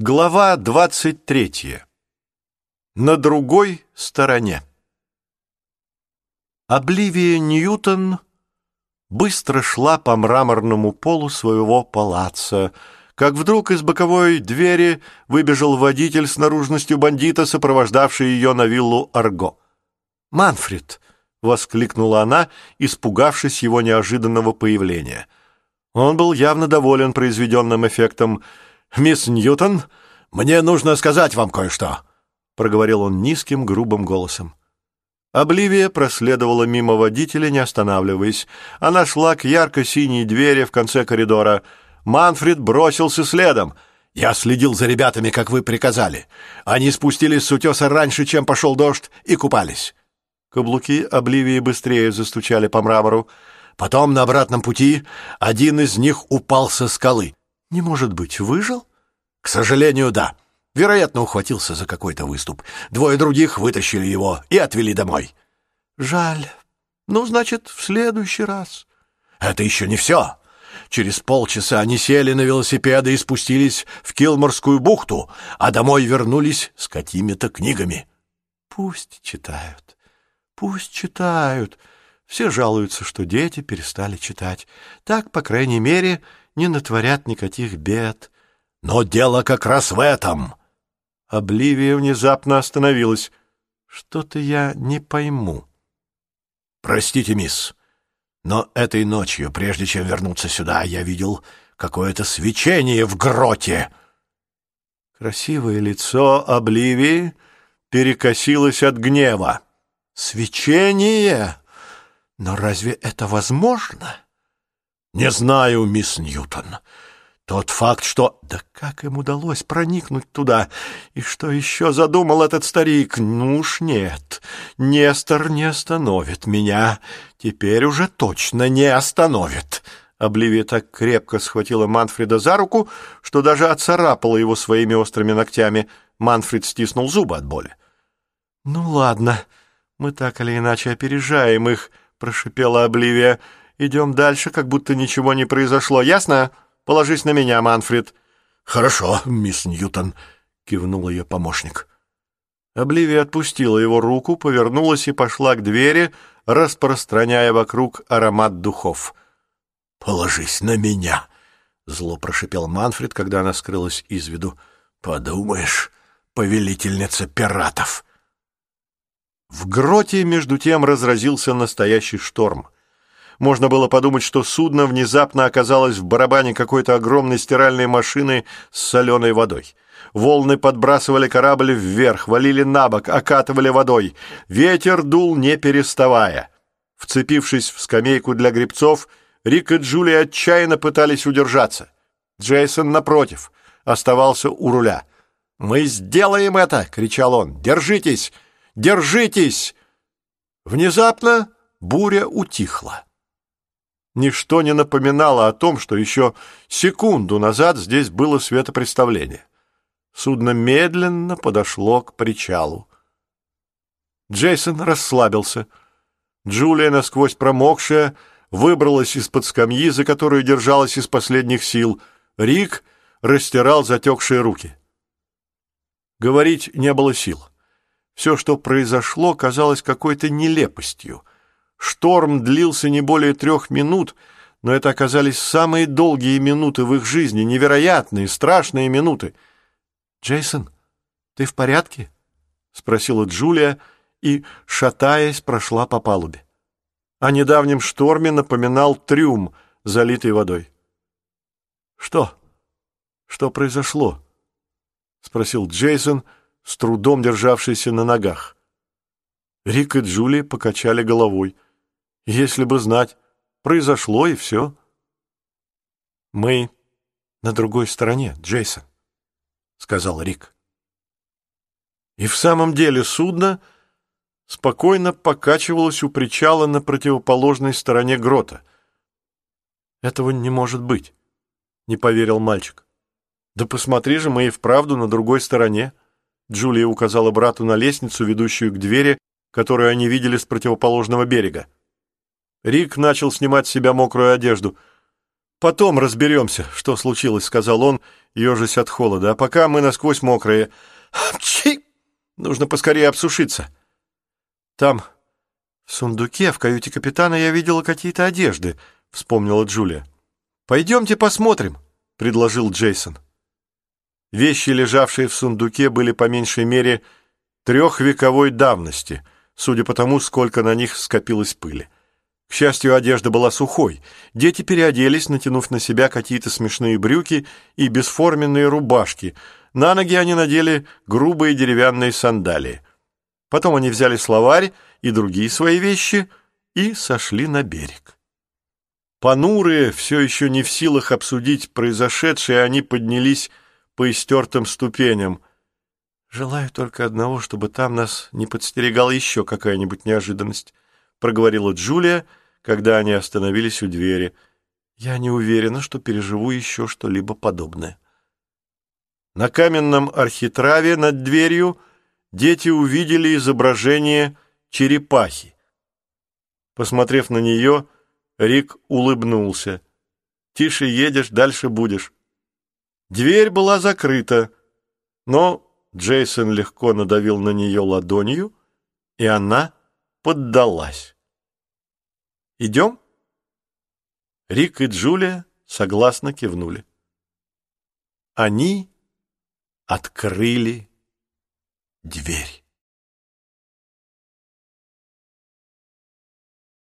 Глава 23. На другой стороне. Обливия Ньютон быстро шла по мраморному полу своего палаца, как вдруг из боковой двери выбежал водитель с наружностью бандита, сопровождавший ее на виллу Арго. «Манфред!» — воскликнула она, испугавшись его неожиданного появления. Он был явно доволен произведенным эффектом — «Мисс Ньютон, мне нужно сказать вам кое-что», — проговорил он низким, грубым голосом. Обливия проследовала мимо водителя, не останавливаясь. Она шла к ярко-синей двери в конце коридора. Манфред бросился следом. «Я следил за ребятами, как вы приказали. Они спустились с утеса раньше, чем пошел дождь, и купались». Каблуки Обливии быстрее застучали по мрамору. Потом на обратном пути один из них упал со скалы. «Не может быть, выжил?» «К сожалению, да. Вероятно, ухватился за какой-то выступ. Двое других вытащили его и отвели домой». «Жаль. Ну, значит, в следующий раз». «Это еще не все. Через полчаса они сели на велосипеды и спустились в Килморскую бухту, а домой вернулись с какими-то книгами». «Пусть читают, пусть читают». Все жалуются, что дети перестали читать. Так, по крайней мере, не натворят никаких бед. Но дело как раз в этом. Обливия внезапно остановилась. Что-то я не пойму. Простите, мисс, но этой ночью, прежде чем вернуться сюда, я видел какое-то свечение в гроте. Красивое лицо Обливии перекосилось от гнева. Свечение? Но разве это возможно? «Не знаю, мисс Ньютон. Тот факт, что...» «Да как им удалось проникнуть туда? И что еще задумал этот старик? Ну уж нет, Нестор не остановит меня. Теперь уже точно не остановит». Обливия так крепко схватила Манфреда за руку, что даже отцарапала его своими острыми ногтями. Манфред стиснул зубы от боли. «Ну ладно, мы так или иначе опережаем их», — прошипела Обливия. Идем дальше, как будто ничего не произошло. Ясно? Положись на меня, Манфред». «Хорошо, мисс Ньютон», — кивнул ее помощник. Обливия отпустила его руку, повернулась и пошла к двери, распространяя вокруг аромат духов. «Положись на меня», — зло прошипел Манфред, когда она скрылась из виду. «Подумаешь, повелительница пиратов». В гроте, между тем, разразился настоящий шторм — можно было подумать, что судно внезапно оказалось в барабане какой-то огромной стиральной машины с соленой водой. Волны подбрасывали корабль вверх, валили на бок, окатывали водой. Ветер дул, не переставая. Вцепившись в скамейку для гребцов, Рик и Джули отчаянно пытались удержаться. Джейсон, напротив, оставался у руля. «Мы сделаем это!» — кричал он. «Держитесь! Держитесь!» Внезапно буря утихла. Ничто не напоминало о том, что еще секунду назад здесь было светопредставление. Судно медленно подошло к причалу. Джейсон расслабился. Джулия, насквозь промокшая, выбралась из-под скамьи, за которую держалась из последних сил. Рик растирал затекшие руки. Говорить не было сил. Все, что произошло, казалось какой-то нелепостью — Шторм длился не более трех минут, но это оказались самые долгие минуты в их жизни, невероятные, страшные минуты. «Джейсон, ты в порядке?» — спросила Джулия и, шатаясь, прошла по палубе. О недавнем шторме напоминал трюм, залитый водой. «Что? Что произошло?» — спросил Джейсон, с трудом державшийся на ногах. Рик и Джулия покачали головой — если бы знать, произошло и все. Мы на другой стороне, Джейсон, сказал Рик. И в самом деле судно спокойно покачивалось у причала на противоположной стороне грота. Этого не может быть, не поверил мальчик. Да посмотри же, мы и вправду на другой стороне. Джулия указала брату на лестницу, ведущую к двери, которую они видели с противоположного берега. Рик начал снимать с себя мокрую одежду. «Потом разберемся, что случилось», — сказал он, ежась от холода. «А пока мы насквозь мокрые. Чи! Нужно поскорее обсушиться». «Там, в сундуке, в каюте капитана, я видела какие-то одежды», — вспомнила Джулия. «Пойдемте посмотрим», — предложил Джейсон. Вещи, лежавшие в сундуке, были по меньшей мере трехвековой давности, судя по тому, сколько на них скопилось пыли. К счастью, одежда была сухой. Дети переоделись, натянув на себя какие-то смешные брюки и бесформенные рубашки. На ноги они надели грубые деревянные сандалии. Потом они взяли словарь и другие свои вещи и сошли на берег. Понурые, все еще не в силах обсудить произошедшее, они поднялись по истертым ступеням. «Желаю только одного, чтобы там нас не подстерегала еще какая-нибудь неожиданность», — проговорила Джулия, когда они остановились у двери. «Я не уверена, что переживу еще что-либо подобное». На каменном архитраве над дверью дети увидели изображение черепахи. Посмотрев на нее, Рик улыбнулся. «Тише едешь, дальше будешь». Дверь была закрыта, но Джейсон легко надавил на нее ладонью, и она поддалась. «Идем?» Рик и Джулия согласно кивнули. Они открыли дверь.